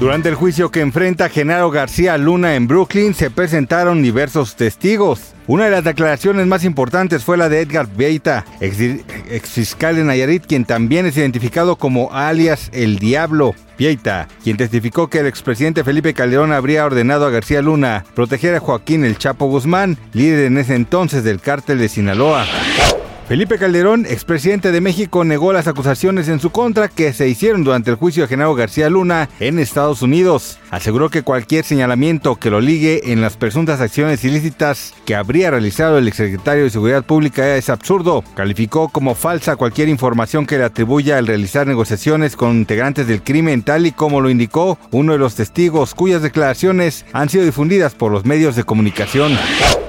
Durante el juicio que enfrenta Genaro García Luna en Brooklyn se presentaron diversos testigos. Una de las declaraciones más importantes fue la de Edgar Beita, ex, fiscal de Nayarit, quien también es identificado como alias El Diablo. Beita, quien testificó que el expresidente Felipe Calderón habría ordenado a García Luna proteger a Joaquín El Chapo Guzmán, líder en ese entonces del cártel de Sinaloa. Felipe Calderón, expresidente de México, negó las acusaciones en su contra que se hicieron durante el juicio de Genaro García Luna en Estados Unidos. Aseguró que cualquier señalamiento que lo ligue en las presuntas acciones ilícitas que habría realizado el exsecretario de Seguridad Pública es absurdo. Calificó como falsa cualquier información que le atribuya al realizar negociaciones con integrantes del crimen, tal y como lo indicó uno de los testigos cuyas declaraciones han sido difundidas por los medios de comunicación.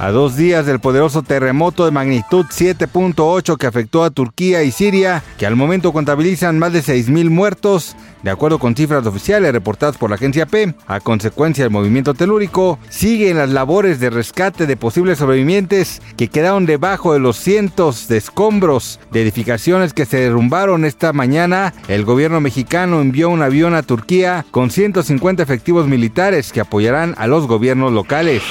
A dos días del poderoso terremoto de magnitud 7.8 que afectó a Turquía y Siria, que al momento contabilizan más de 6.000 muertos, de acuerdo con cifras oficiales reportadas por la agencia P, a consecuencia del movimiento telúrico, siguen las labores de rescate de posibles sobrevivientes que quedaron debajo de los cientos de escombros de edificaciones que se derrumbaron esta mañana. El gobierno mexicano envió un avión a Turquía con 150 efectivos militares que apoyarán a los gobiernos locales.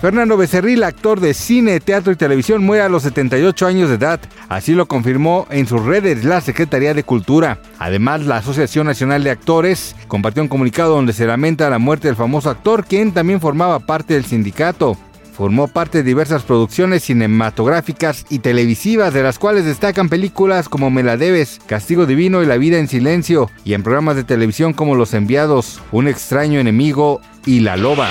Fernando Becerril, actor de cine, teatro y televisión, muere a los 78 años de edad. Así lo confirmó en sus redes la Secretaría de Cultura. Además, la Asociación Nacional de Actores compartió un comunicado donde se lamenta la muerte del famoso actor, quien también formaba parte del sindicato. Formó parte de diversas producciones cinematográficas y televisivas, de las cuales destacan películas como Me la debes, Castigo Divino y La vida en silencio, y en programas de televisión como Los Enviados, Un extraño enemigo y La loba.